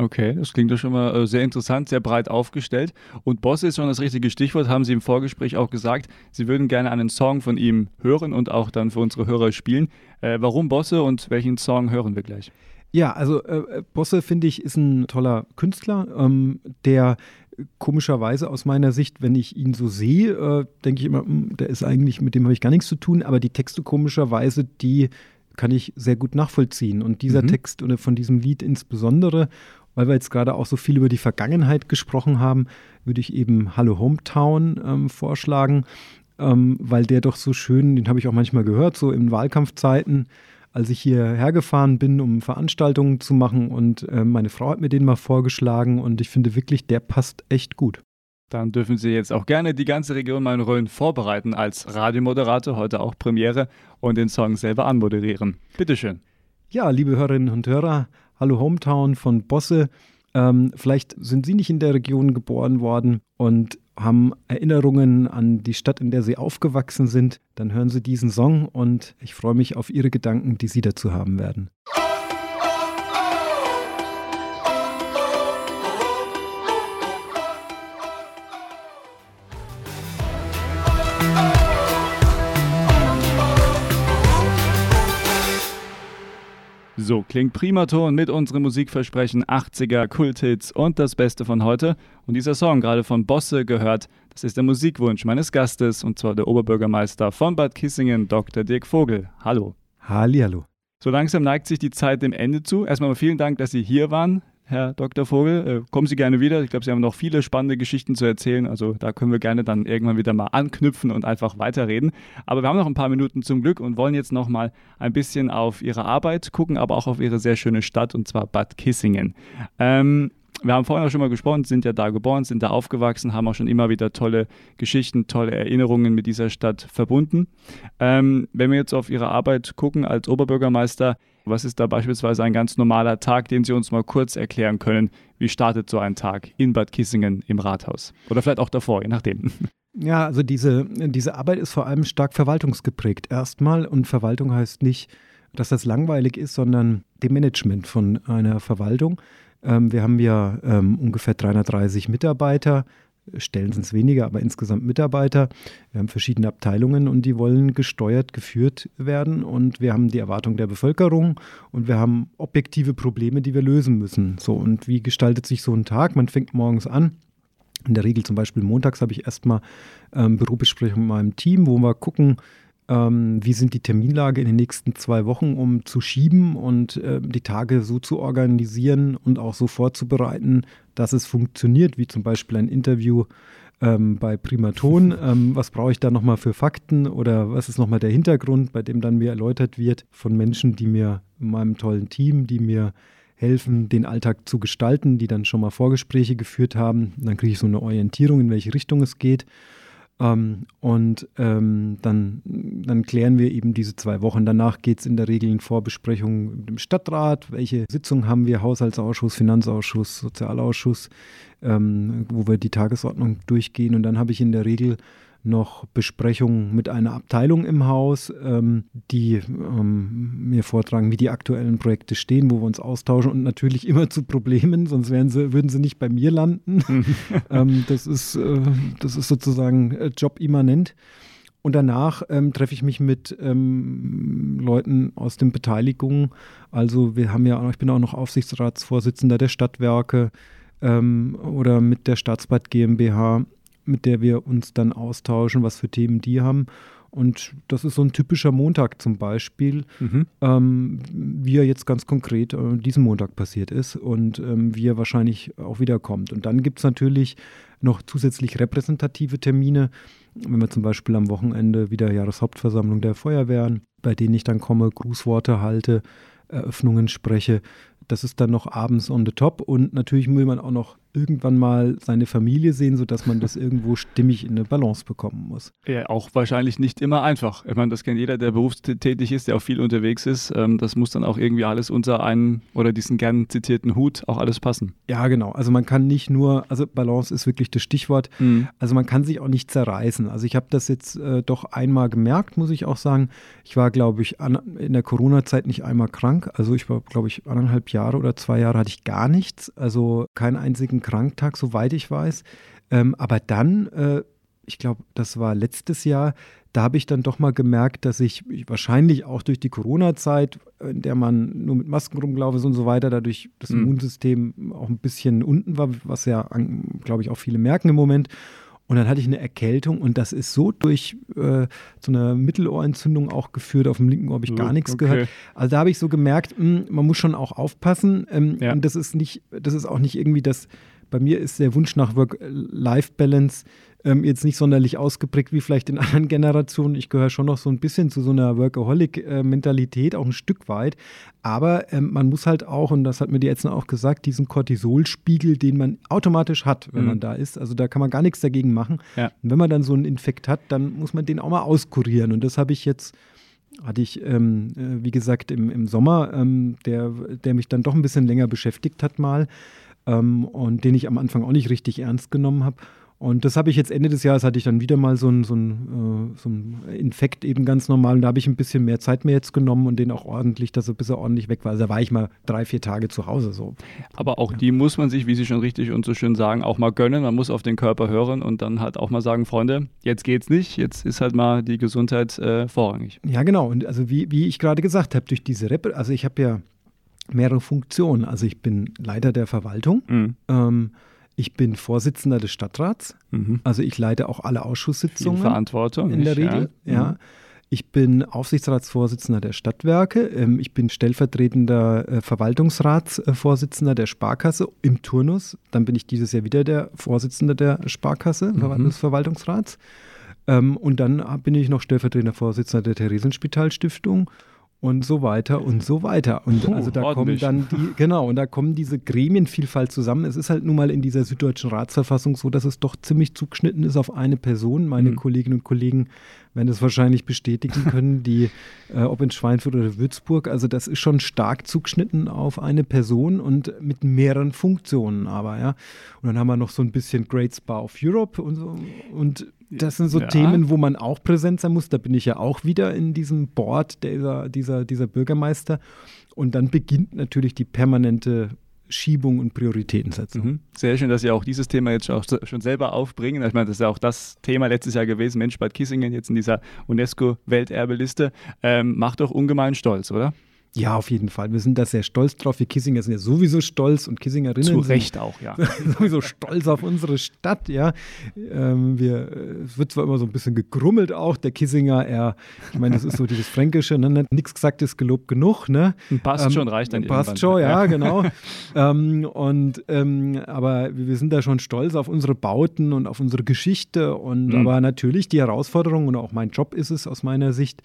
Okay, das klingt doch schon mal äh, sehr interessant, sehr breit aufgestellt. Und Bosse ist schon das richtige Stichwort, haben Sie im Vorgespräch auch gesagt. Sie würden gerne einen Song von ihm hören und auch dann für unsere Hörer spielen. Äh, warum Bosse und welchen Song hören wir gleich? Ja, also äh, Bosse, finde ich, ist ein toller Künstler, ähm, der komischerweise aus meiner Sicht, wenn ich ihn so sehe, äh, denke ich immer, mh, hm, der ist eigentlich, mit dem habe ich gar nichts zu tun, aber die Texte komischerweise, die kann ich sehr gut nachvollziehen. Und dieser mhm. Text oder von diesem Lied insbesondere, weil wir jetzt gerade auch so viel über die Vergangenheit gesprochen haben, würde ich eben Hallo Hometown ähm, vorschlagen, ähm, weil der doch so schön, den habe ich auch manchmal gehört, so in Wahlkampfzeiten, als ich hierher gefahren bin, um Veranstaltungen zu machen und äh, meine Frau hat mir den mal vorgeschlagen und ich finde wirklich, der passt echt gut. Dann dürfen Sie jetzt auch gerne die ganze Region Main-Rhön vorbereiten als Radiomoderator, heute auch Premiere und den Song selber anmoderieren. Bitteschön. Ja, liebe Hörerinnen und Hörer, Hallo Hometown von Bosse. Ähm, vielleicht sind Sie nicht in der Region geboren worden und haben Erinnerungen an die Stadt, in der Sie aufgewachsen sind. Dann hören Sie diesen Song und ich freue mich auf Ihre Gedanken, die Sie dazu haben werden. So klingt Primaton mit unserem Musikversprechen 80er Kulthits und das Beste von heute. Und dieser Song, gerade von Bosse gehört, das ist der Musikwunsch meines Gastes und zwar der Oberbürgermeister von Bad Kissingen, Dr. Dirk Vogel. Hallo. Hallihallo. So langsam neigt sich die Zeit dem Ende zu. Erstmal vielen Dank, dass Sie hier waren. Herr Dr. Vogel. Äh, kommen Sie gerne wieder. Ich glaube, Sie haben noch viele spannende Geschichten zu erzählen. Also da können wir gerne dann irgendwann wieder mal anknüpfen und einfach weiterreden. Aber wir haben noch ein paar Minuten zum Glück und wollen jetzt noch mal ein bisschen auf Ihre Arbeit gucken, aber auch auf Ihre sehr schöne Stadt und zwar Bad Kissingen. Ähm, wir haben vorhin auch schon mal gesprochen, sind ja da geboren, sind da aufgewachsen, haben auch schon immer wieder tolle Geschichten, tolle Erinnerungen mit dieser Stadt verbunden. Ähm, wenn wir jetzt auf Ihre Arbeit gucken als Oberbürgermeister, was ist da beispielsweise ein ganz normaler Tag, den Sie uns mal kurz erklären können? Wie startet so ein Tag in Bad Kissingen im Rathaus? Oder vielleicht auch davor, je nachdem. [LAUGHS] Ja, also diese, diese Arbeit ist vor allem stark verwaltungsgeprägt erstmal. Und Verwaltung heißt nicht, dass das langweilig ist, sondern dem Management von einer Verwaltung. Ähm, wir haben ja ähm, ungefähr 330 Mitarbeiter, Stellen sind es weniger, aber insgesamt Mitarbeiter. Wir haben verschiedene Abteilungen und die wollen gesteuert, geführt werden. Und wir haben die Erwartung der Bevölkerung und wir haben objektive Probleme, die wir lösen müssen. So, und wie gestaltet sich so ein Tag? Man fängt morgens an. In der Regel zum Beispiel montags habe ich erstmal ähm, Bürobesprechung mit meinem Team, wo wir gucken, ähm, wie sind die Terminlage in den nächsten zwei Wochen, um zu schieben und äh, die Tage so zu organisieren und auch so vorzubereiten, dass es funktioniert, wie zum Beispiel ein Interview ähm, bei Primaton. [LAUGHS] Ähm, was brauche ich da nochmal für Fakten oder was ist nochmal der Hintergrund, bei dem dann mir erläutert wird von Menschen, die mir in meinem tollen Team, die mir helfen, den Alltag zu gestalten, die dann schon mal Vorgespräche geführt haben. dann kriege ich so eine Orientierung, in welche Richtung es geht. Ähm, und ähm, dann, dann klären wir eben diese zwei Wochen. Danach geht es in der Regel in Vorbesprechungen mit dem Stadtrat. Welche Sitzungen haben wir? Haushaltsausschuss, Finanzausschuss, Sozialausschuss, ähm, wo wir die Tagesordnung durchgehen. Und dann habe ich in der Regel noch Besprechungen mit einer Abteilung im Haus, ähm, die ähm, mir vortragen, wie die aktuellen Projekte stehen, wo wir uns austauschen und natürlich immer zu Problemen, sonst sie, würden sie nicht bei mir landen. [LAUGHS] ähm, das, ist, äh, das ist sozusagen äh, jobimmanent. Und danach ähm, treffe ich mich mit ähm, Leuten aus den Beteiligungen. Also wir haben ja, ich bin auch noch Aufsichtsratsvorsitzender der Stadtwerke ähm, oder mit der Staatsbad GmbH, mit der wir uns dann austauschen, was für Themen die haben. Und das ist so ein typischer Montag zum Beispiel, mhm. ähm, wie er jetzt ganz konkret äh, diesen Montag passiert ist und ähm, wie er wahrscheinlich auch wiederkommt. Und dann gibt es natürlich noch zusätzlich repräsentative Termine, wenn wir zum Beispiel am Wochenende wieder Jahreshauptversammlung der Feuerwehren, bei denen ich dann komme, Grußworte halte, Eröffnungen spreche. Das ist dann noch abends on the top und natürlich will man auch noch irgendwann mal seine Familie sehen, sodass man das irgendwo stimmig in eine Balance bekommen muss. Ja, auch wahrscheinlich nicht immer einfach. Ich meine, das kennt jeder, der berufstätig ist, der auch viel unterwegs ist. Ähm, das muss dann auch irgendwie alles unter einen oder diesen gern zitierten Hut auch alles passen. Ja, genau. Also man kann nicht nur, also Balance ist wirklich das Stichwort. Mhm. Also man kann sich auch nicht zerreißen. Also ich habe das jetzt äh, doch einmal gemerkt, muss ich auch sagen. Ich war, glaube ich, an, in der Corona-Zeit nicht einmal krank. Also ich war, glaube ich, anderthalb Jahre oder zwei Jahre hatte ich gar nichts. Also keinen einzigen Kranktag, soweit ich weiß. Ähm, aber dann, äh, ich glaube, das war letztes Jahr, da habe ich dann doch mal gemerkt, dass ich wahrscheinlich auch durch die Corona-Zeit, in der man nur mit Masken rumgelaufen ist und so weiter, dadurch das mhm. Immunsystem auch ein bisschen unten war, was ja, glaube ich, auch viele merken im Moment. Und dann hatte ich eine Erkältung und das ist so durch äh, so eine Mittelohrentzündung auch geführt. Auf dem linken Ohr habe ich gar nichts okay. gehört. Also da habe ich so gemerkt, mh, hm, man muss schon auch aufpassen. Ähm, ja. Und das ist nicht, das ist auch nicht irgendwie das bei mir ist der Wunsch nach Work-Life-Balance ähm, jetzt nicht sonderlich ausgeprägt wie vielleicht in [LAUGHS] anderen Generationen. Ich gehöre schon noch so ein bisschen zu so einer Workaholic-Mentalität, auch ein Stück weit. Aber ähm, man muss halt auch, und das hat mir die Ärzte auch gesagt, diesen Cortisolspiegel, den man automatisch hat, wenn mhm. man da ist. Also da kann man gar nichts dagegen machen. Ja. Und wenn man dann so einen Infekt hat, dann muss man den auch mal auskurieren. Und das habe ich jetzt hatte ich, ähm, äh, wie gesagt, im, im Sommer, ähm, der, der mich dann doch ein bisschen länger beschäftigt hat mal ähm, und den ich am Anfang auch nicht richtig ernst genommen habe. Und das habe ich jetzt Ende des Jahres, hatte ich dann wieder mal so einen so äh, so ein Infekt eben ganz normal. Und da habe ich ein bisschen mehr Zeit mir jetzt genommen und den auch ordentlich, dass er bis er ordentlich weg war. Also da war ich mal drei, vier Tage zu Hause so. Aber auch ja. die muss man sich, wie Sie schon richtig und so schön sagen, auch mal gönnen. Man muss auf den Körper hören und dann halt auch mal sagen, Freunde, jetzt geht's nicht, jetzt ist halt mal die Gesundheit äh, vorrangig. Ja, genau. Und also wie, wie ich gerade gesagt habe, durch diese Rep, also ich habe ja mehrere Funktionen. Also ich bin Leiter der Verwaltung. Mhm. Ähm, ich bin Vorsitzender des Stadtrats. Mhm. Also ich leite auch alle Ausschusssitzungen. Viel Verantwortung. In der Regel, ja. ja. Mhm. Ich bin Aufsichtsratsvorsitzender der Stadtwerke. Ähm, ich bin stellvertretender äh, Verwaltungsratsvorsitzender der Sparkasse im Turnus. Dann bin ich dieses Jahr wieder der Vorsitzende der Sparkasse, mhm. des Verwaltungsrats. Ähm, und dann bin ich noch stellvertretender Vorsitzender der Theresienspitalstiftung und so weiter und so weiter. Und Puh, also da ordentlich. kommen dann die, [LAUGHS] genau, und da kommen diese Gremienvielfalt zusammen. Es ist halt nun mal in dieser süddeutschen Ratsverfassung so, dass es doch ziemlich zugeschnitten ist auf eine Person. Meine mhm. Kolleginnen und Kollegen werden das wahrscheinlich bestätigen [LAUGHS] können, die, äh, ob in Schweinfurt oder Würzburg. Also das ist schon stark zugeschnitten auf eine Person und mit mehreren Funktionen aber, ja. Und dann haben wir noch so ein bisschen Great Spa of Europe und so. Und das sind so ja. Themen, wo man auch präsent sein muss. Da bin ich ja auch wieder in diesem Board dieser, dieser, dieser Bürgermeister. Und dann beginnt natürlich die permanente Schiebung und Prioritätensetzung. Mhm. Sehr schön, dass Sie auch dieses Thema jetzt auch schon selber aufbringen. Ich meine, das ist ja auch das Thema letztes Jahr gewesen, Mensch Bad Kissingen jetzt in dieser UNESCO-Welterbeliste. Ähm, macht doch ungemein stolz, oder? Ja, auf jeden Fall. Wir sind da sehr stolz drauf. Wir Kissinger sind ja sowieso stolz und Kissingerinnen Zu Recht auch, ja. [LAUGHS] sowieso stolz auf unsere Stadt, ja. Ähm, wir, es wird zwar immer so ein bisschen gegrummelt auch, der Kissinger, er, ich meine, das ist so dieses Fränkische, ne? nichts gesagt ist gelobt genug, ne? Passt ähm, schon, reicht dann Passt schon, ja, genau. [LAUGHS] ähm, und, ähm, aber wir sind da schon stolz auf unsere Bauten und auf unsere Geschichte und mhm. aber natürlich die Herausforderung und auch mein Job ist es aus meiner Sicht,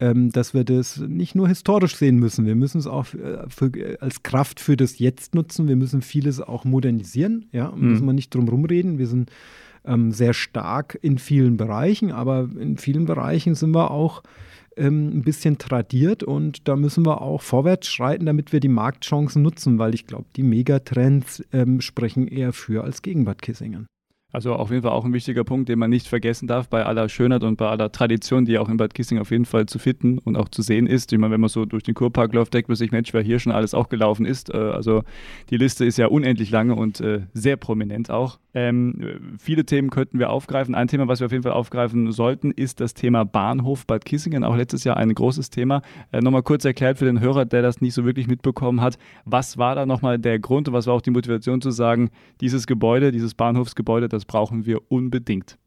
dass wir das nicht nur historisch sehen müssen, wir müssen es auch äh, für, als Kraft für das Jetzt nutzen, wir müssen vieles auch modernisieren, ja, mhm. müssen wir nicht drum rumreden, wir sind ähm, sehr stark in vielen Bereichen, aber in vielen Bereichen sind wir auch ähm, ein bisschen tradiert und da müssen wir auch vorwärts schreiten, damit wir die Marktchancen nutzen, weil ich glaube, die Megatrends ähm, sprechen eher für als gegen Bad Kissingen. Also auf jeden Fall auch ein wichtiger Punkt, den man nicht vergessen darf bei aller Schönheit und bei aller Tradition, die auch in Bad Kissing auf jeden Fall zu finden und auch zu sehen ist. Ich meine, wenn man so durch den Kurpark läuft, denkt man sich, Mensch, wer hier schon alles auch gelaufen ist. Äh, also die Liste ist ja unendlich lange und äh, sehr prominent auch. Ähm, viele Themen könnten wir aufgreifen. Ein Thema, was wir auf jeden Fall aufgreifen sollten, ist das Thema Bahnhof Bad Kissingen. Auch letztes Jahr ein großes Thema. Äh, nochmal kurz erklärt für den Hörer, der das nicht so wirklich mitbekommen hat. Was war da nochmal der Grund und was war auch die Motivation zu sagen, dieses Gebäude, dieses Bahnhofsgebäude, das brauchen wir unbedingt?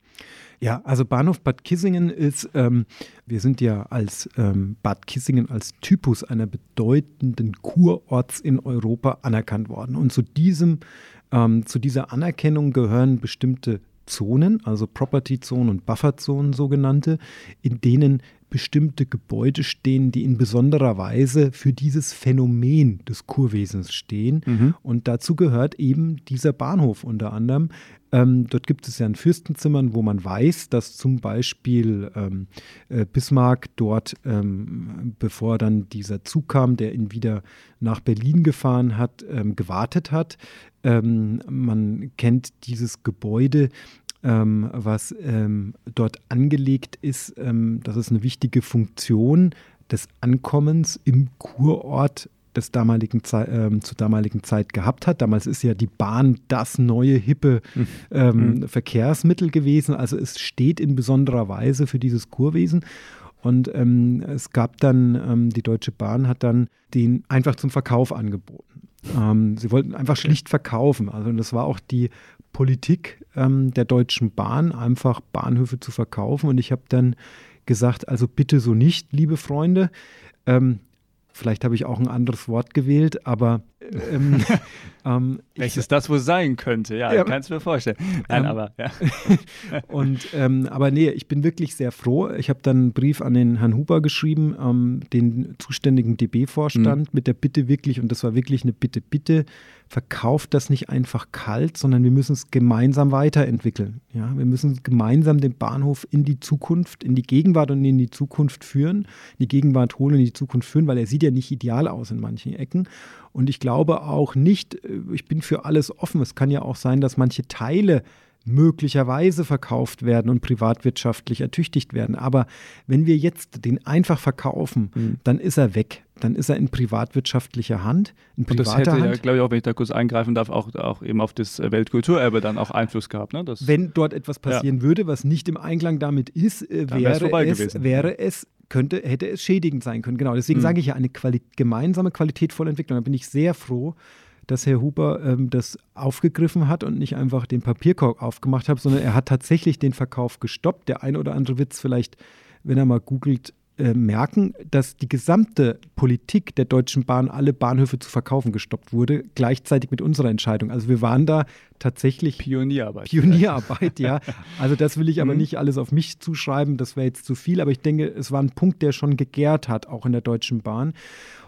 Ja, also Bahnhof Bad Kissingen ist, ähm, wir sind ja als ähm, Bad Kissingen als Typus einer bedeutenden Kurorts in Europa anerkannt worden. Und zu diesem ähm, zu dieser Anerkennung gehören bestimmte Zonen, also Property-Zonen und Buffer-Zonen sogenannte, in denen bestimmte Gebäude stehen, die in besonderer Weise für dieses Phänomen des Kurwesens stehen. Mhm. Und dazu gehört eben dieser Bahnhof unter anderem. Ähm, dort gibt es ja ein Fürstenzimmern, wo man weiß, dass zum Beispiel ähm, äh, Bismarck dort, ähm, bevor dann dieser Zug kam, der ihn wieder nach Berlin gefahren hat, ähm, gewartet hat. Ähm, man kennt dieses Gebäude ähm, was ähm, dort angelegt ist. Ähm, das ist eine wichtige Funktion des Ankommens im Kurort des damaligen Ze ähm, zur damaligen Zeit gehabt hat. Damals ist ja die Bahn das neue hippe hm. ähm, mhm. Verkehrsmittel gewesen. Also es steht in besonderer Weise für dieses Kurwesen. Und ähm, es gab dann, ähm, die Deutsche Bahn hat dann den einfach zum Verkauf angeboten. Ähm, sie wollten einfach schlicht verkaufen. Also das war auch die Politik ähm, der Deutschen Bahn, einfach Bahnhöfe zu verkaufen. Und ich habe dann gesagt, also bitte so nicht, liebe Freunde. Ähm, vielleicht habe ich auch ein anderes Wort gewählt, aber [LAUGHS] ähm, ähm, welches ich, das wohl sein könnte, ja, ja kannst du mir vorstellen. Nein, ähm, aber ja. [LAUGHS] und ähm, aber nee, ich bin wirklich sehr froh. Ich habe dann einen Brief an den Herrn Huber geschrieben, ähm, den zuständigen DB-Vorstand, mhm. mit der Bitte wirklich, und das war wirklich eine Bitte, bitte verkauft das nicht einfach kalt, sondern wir müssen es gemeinsam weiterentwickeln. Ja, wir müssen gemeinsam den Bahnhof in die Zukunft, in die Gegenwart und in die Zukunft führen, die Gegenwart holen und in die Zukunft führen, weil er sieht ja nicht ideal aus in manchen Ecken. Und ich glaube auch nicht, äh, ich bin für alles offen. Es kann ja auch sein, dass manche Teile möglicherweise verkauft werden und privatwirtschaftlich ertüchtigt werden. Aber wenn wir jetzt den einfach verkaufen, mhm. dann ist er weg. Dann ist er in privatwirtschaftlicher Hand, in privater und das hätte Hand. ja, glaube ich, auch, wenn ich da kurz eingreifen darf, auch, auch eben auf das Weltkulturerbe dann auch Einfluss gehabt. Ne? Wenn dort etwas passieren ja. würde, was nicht im Einklang damit ist, äh, wäre, es, wäre es könnte, hätte es schädigend sein können. Genau, deswegen mhm. sage ich ja eine Quali gemeinsame qualitätvolle Entwicklung. Da bin ich sehr froh, dass Herr Huber ähm, das aufgegriffen hat und nicht einfach den Papierkorb aufgemacht hat, sondern er hat tatsächlich den Verkauf gestoppt. Der ein oder andere es vielleicht, wenn er mal googelt, äh, merken, dass die gesamte Politik der Deutschen Bahn, alle Bahnhöfe zu verkaufen, gestoppt wurde, gleichzeitig mit unserer Entscheidung. Also wir waren da tatsächlich Pionierarbeit. Pionierarbeit, ja. [LAUGHS] Also das will ich aber mhm. nicht alles auf mich zuschreiben, das wäre jetzt zu viel, aber ich denke, es war ein Punkt, der schon gegärt hat, auch in der Deutschen Bahn.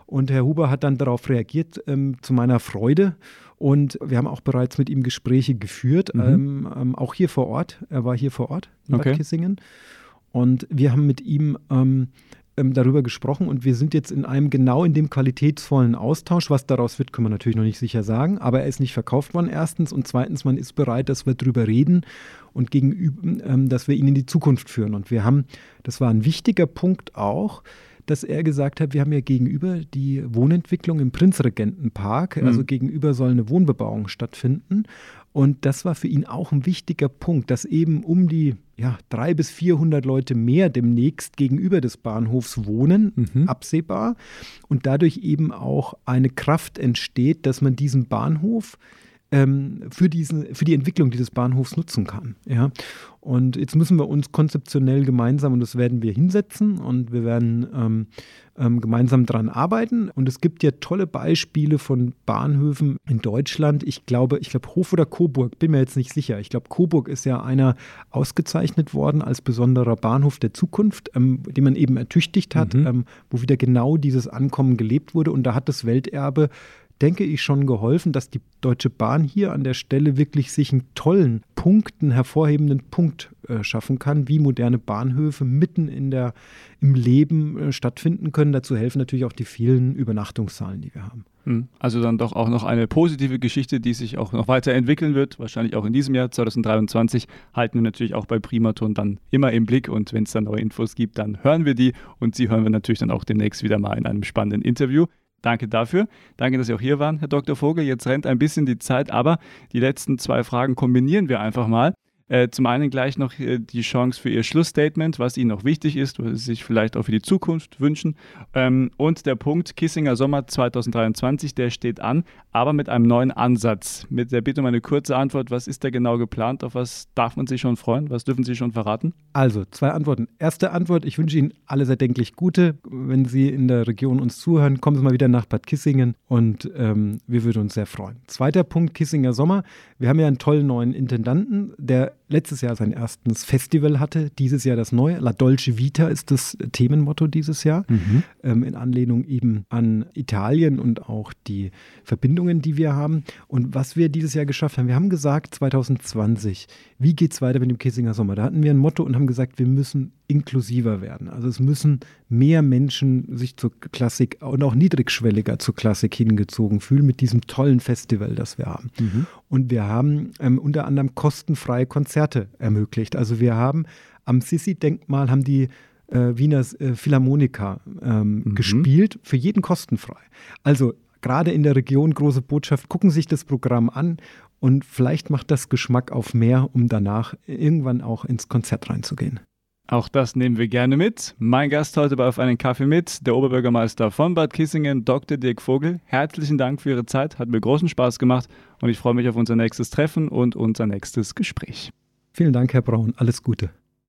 Und Herr Huber hat dann darauf reagiert, ähm, zu meiner Freude. Und wir haben auch bereits mit ihm Gespräche geführt, mhm. ähm, ähm, auch hier vor Ort. Er war hier vor Ort in okay. Bad Kissingen. Und wir haben mit ihm ähm, ähm, darüber gesprochen und wir sind jetzt in einem genau in dem qualitätsvollen Austausch. Was daraus wird, können wir natürlich noch nicht sicher sagen, aber er ist nicht verkauft worden erstens und zweitens, man ist bereit, dass wir darüber reden und gegenüber, ähm, dass wir ihn in die Zukunft führen. Und wir haben, das war ein wichtiger Punkt auch, dass er gesagt hat, wir haben ja gegenüber die Wohnentwicklung im Prinzregentenpark, mhm. also gegenüber soll eine Wohnbebauung stattfinden. Und das war für ihn auch ein wichtiger Punkt, dass eben um die ja, 300 bis 400 Leute mehr demnächst gegenüber des Bahnhofs wohnen, mhm. absehbar. Und dadurch eben auch eine Kraft entsteht, dass man diesen Bahnhof ähm, für, diesen, für die Entwicklung dieses Bahnhofs nutzen kann. Ja? Und jetzt müssen wir uns konzeptionell gemeinsam, und das werden wir hinsetzen und wir werden ähm, ähm, gemeinsam daran arbeiten. Und es gibt ja tolle Beispiele von Bahnhöfen in Deutschland. Ich glaube, ich glaube Hof oder Coburg, bin mir jetzt nicht sicher. Ich glaube, Coburg ist ja einer ausgezeichnet worden als besonderer Bahnhof der Zukunft, ähm, den man eben ertüchtigt hat, mhm. ähm, wo wieder genau dieses Ankommen gelebt wurde. Und da hat das Welterbe denke ich, schon geholfen, dass die Deutsche Bahn hier an der Stelle wirklich sich einen tollen Punkten hervorhebenden Punkt äh, schaffen kann, wie moderne Bahnhöfe mitten in der, im Leben äh, stattfinden können. Dazu helfen natürlich auch die vielen Übernachtungszahlen, die wir haben. Hm. Also dann doch auch noch eine positive Geschichte, die sich auch noch weiterentwickeln wird, wahrscheinlich auch in diesem Jahr 2023, halten wir natürlich auch bei Primaton dann immer im Blick und wenn es dann neue Infos gibt, dann hören wir die und sie hören wir natürlich dann auch demnächst wieder mal in einem spannenden Interview. Danke dafür. Danke, dass Sie auch hier waren, Herr Dr. Vogel. Jetzt rennt ein bisschen die Zeit, aber die letzten zwei Fragen kombinieren wir einfach mal. Äh, zum einen gleich noch äh, die Chance für Ihr Schlussstatement, was Ihnen noch wichtig ist, was Sie sich vielleicht auch für die Zukunft wünschen. Ähm, und der Punkt Kissinger Sommer 2023, der steht an, aber mit einem neuen Ansatz. Mit der Bitte um eine kurze Antwort, was ist da genau geplant? Auf was darf man sich schon freuen? Was dürfen Sie schon verraten? Also, zwei Antworten. Erste Antwort, ich wünsche Ihnen alles erdenklich Gute. Wenn Sie in der Region uns zuhören, kommen Sie mal wieder nach Bad Kissingen und ähm, wir würden uns sehr freuen. Zweiter Punkt, Kissinger Sommer. Wir haben ja einen tollen neuen Intendanten, der letztes Jahr sein erstes Festival hatte, dieses Jahr das neue. La Dolce Vita ist das Themenmotto dieses Jahr, mhm. ähm, in Anlehnung eben an Italien und auch die Verbindungen, die wir haben. Und was wir dieses Jahr geschafft haben, wir haben gesagt 2020, wie geht es weiter mit dem Kissinger Sommer? Da hatten wir ein Motto und haben gesagt, wir müssen inklusiver werden. Also es müssen mehr Menschen sich zur Klassik und auch niedrigschwelliger zur Klassik hingezogen fühlen mit diesem tollen Festival, das wir haben. Mhm. Und wir haben ähm, unter anderem kostenfreie Konzerte ermöglicht. Also wir haben am Sissi-Denkmal haben die äh, Wiener äh, Philharmoniker ähm, mhm. gespielt, für jeden kostenfrei. Also gerade in der Region große Botschaft, gucken sich das Programm an und vielleicht macht das Geschmack auf mehr, um danach irgendwann auch ins Konzert reinzugehen. Auch das nehmen wir gerne mit. Mein Gast heute bei Auf einen Kaffee mit, der Oberbürgermeister von Bad Kissingen, Dr. Dirk Vogel. Herzlichen Dank für Ihre Zeit, hat mir großen Spaß gemacht und ich freue mich auf unser nächstes Treffen und unser nächstes Gespräch. Vielen Dank, Herr Braun. Alles Gute.